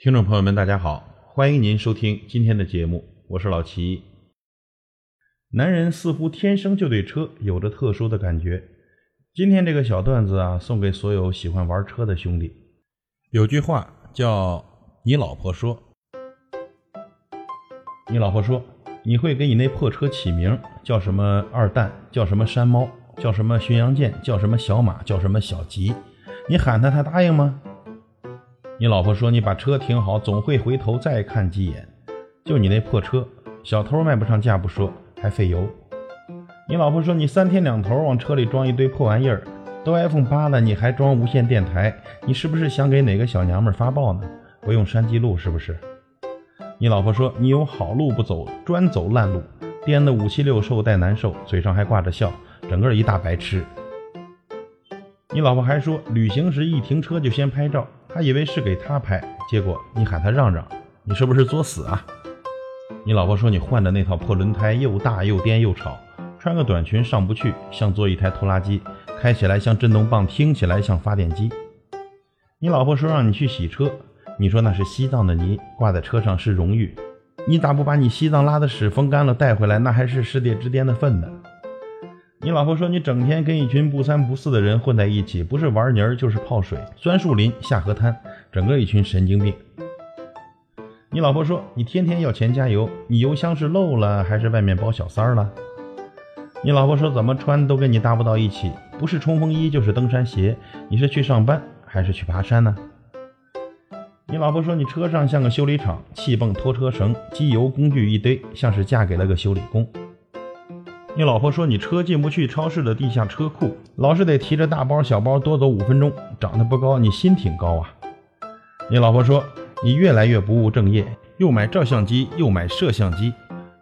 听众朋友们，大家好，欢迎您收听今天的节目，我是老齐。男人似乎天生就对车有着特殊的感觉。今天这个小段子啊，送给所有喜欢玩车的兄弟。有句话叫“你老婆说”，你老婆说你会给你那破车起名，叫什么二蛋，叫什么山猫，叫什么巡洋舰，叫什么小马，叫什么小吉。你喊他，他答应吗？你老婆说你把车停好，总会回头再看几眼。就你那破车，小偷卖不上价不说，还费油。你老婆说你三天两头往车里装一堆破玩意儿，都 iPhone 八了，你还装无线电台，你是不是想给哪个小娘们发报呢？我用山记录是不是？你老婆说你有好路不走，专走烂路，颠得五七六瘦带难受，嘴上还挂着笑，整个一大白痴。你老婆还说，旅行时一停车就先拍照，他以为是给他拍，结果你喊他让让，你是不是作死啊？你老婆说你换的那套破轮胎又大又颠又吵，穿个短裙上不去，像坐一台拖拉机，开起来像震动棒，听起来像发电机。你老婆说让你去洗车，你说那是西藏的泥，挂在车上是荣誉，你咋不把你西藏拉的屎风干了带回来，那还是世界之巅的份呢？你老婆说你整天跟一群不三不四的人混在一起，不是玩泥儿就是泡水，钻树林下河滩，整个一群神经病。你老婆说你天天要钱加油，你油箱是漏了还是外面包小三了？你老婆说怎么穿都跟你搭不到一起，不是冲锋衣就是登山鞋，你是去上班还是去爬山呢？你老婆说你车上像个修理厂，气泵、拖车绳、机油、工具一堆，像是嫁给了个修理工。你老婆说你车进不去超市的地下车库，老是得提着大包小包多走五分钟。长得不高，你心挺高啊。你老婆说你越来越不务正业，又买照相机又买摄像机，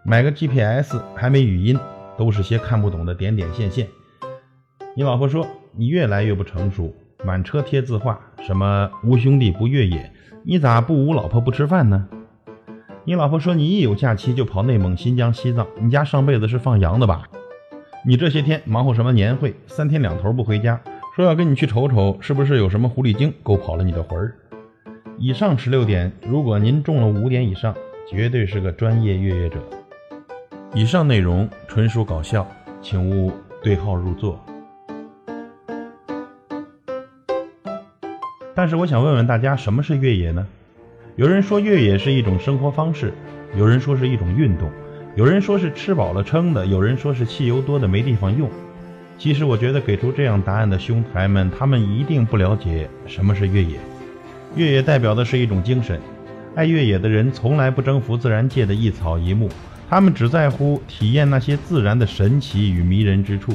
买个 GPS 还没语音，都是些看不懂的点点线线。你老婆说你越来越不成熟，满车贴字画，什么无兄弟不越野，你咋不无老婆不吃饭呢？你老婆说你一有假期就跑内蒙、新疆、西藏，你家上辈子是放羊的吧？你这些天忙活什么年会，三天两头不回家，说要跟你去瞅瞅，是不是有什么狐狸精勾跑了你的魂儿？以上十六点，如果您中了五点以上，绝对是个专业越野者。以上内容纯属搞笑，请勿对号入座。但是我想问问大家，什么是越野呢？有人说越野是一种生活方式，有人说是一种运动，有人说是吃饱了撑的，有人说是汽油多的没地方用。其实我觉得给出这样答案的兄台们，他们一定不了解什么是越野。越野代表的是一种精神，爱越野的人从来不征服自然界的一草一木，他们只在乎体验那些自然的神奇与迷人之处。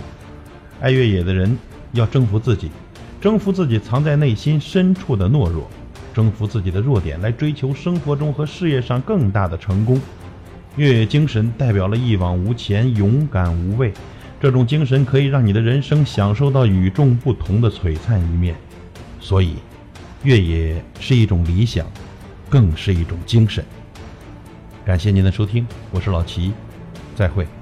爱越野的人要征服自己，征服自己藏在内心深处的懦弱。征服自己的弱点，来追求生活中和事业上更大的成功。越野精神代表了一往无前、勇敢无畏。这种精神可以让你的人生享受到与众不同的璀璨一面。所以，越野是一种理想，更是一种精神。感谢您的收听，我是老齐，再会。